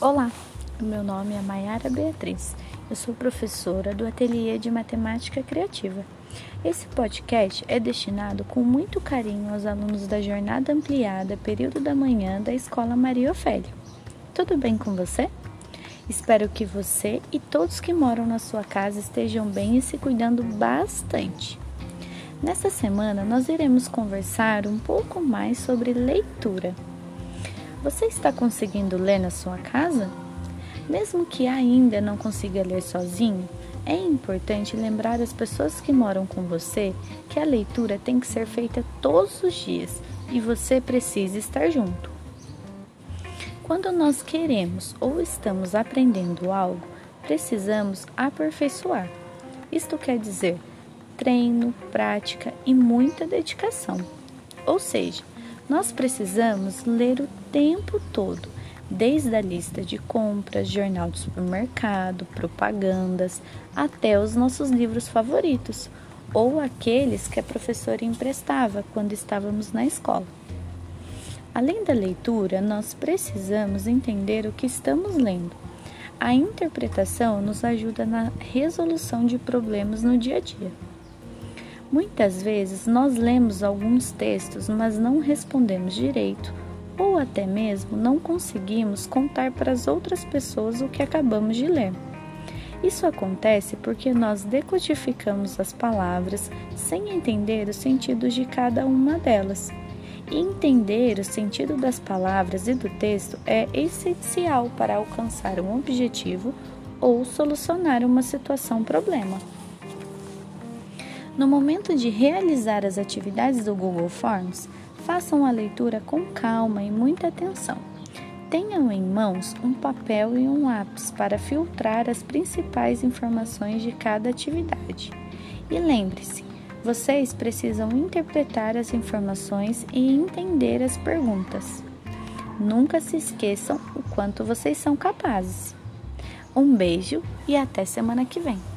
Olá, meu nome é Mayara Beatriz. Eu sou professora do Ateliê de Matemática Criativa. Esse podcast é destinado com muito carinho aos alunos da Jornada Ampliada Período da Manhã da Escola Maria Ofélia. Tudo bem com você? Espero que você e todos que moram na sua casa estejam bem e se cuidando bastante. Nesta semana, nós iremos conversar um pouco mais sobre leitura. Você está conseguindo ler na sua casa? Mesmo que ainda não consiga ler sozinho, é importante lembrar as pessoas que moram com você que a leitura tem que ser feita todos os dias e você precisa estar junto. Quando nós queremos ou estamos aprendendo algo, precisamos aperfeiçoar. Isto quer dizer treino, prática e muita dedicação. Ou seja, nós precisamos ler o tempo todo, desde a lista de compras, jornal de supermercado, propagandas, até os nossos livros favoritos, ou aqueles que a professora emprestava quando estávamos na escola. Além da leitura, nós precisamos entender o que estamos lendo. A interpretação nos ajuda na resolução de problemas no dia a dia. Muitas vezes nós lemos alguns textos, mas não respondemos direito, ou até mesmo não conseguimos contar para as outras pessoas o que acabamos de ler. Isso acontece porque nós decodificamos as palavras sem entender o sentido de cada uma delas. E entender o sentido das palavras e do texto é essencial para alcançar um objetivo ou solucionar uma situação problema. No momento de realizar as atividades do Google Forms, façam a leitura com calma e muita atenção. Tenham em mãos um papel e um lápis para filtrar as principais informações de cada atividade. E lembre-se, vocês precisam interpretar as informações e entender as perguntas. Nunca se esqueçam o quanto vocês são capazes. Um beijo e até semana que vem.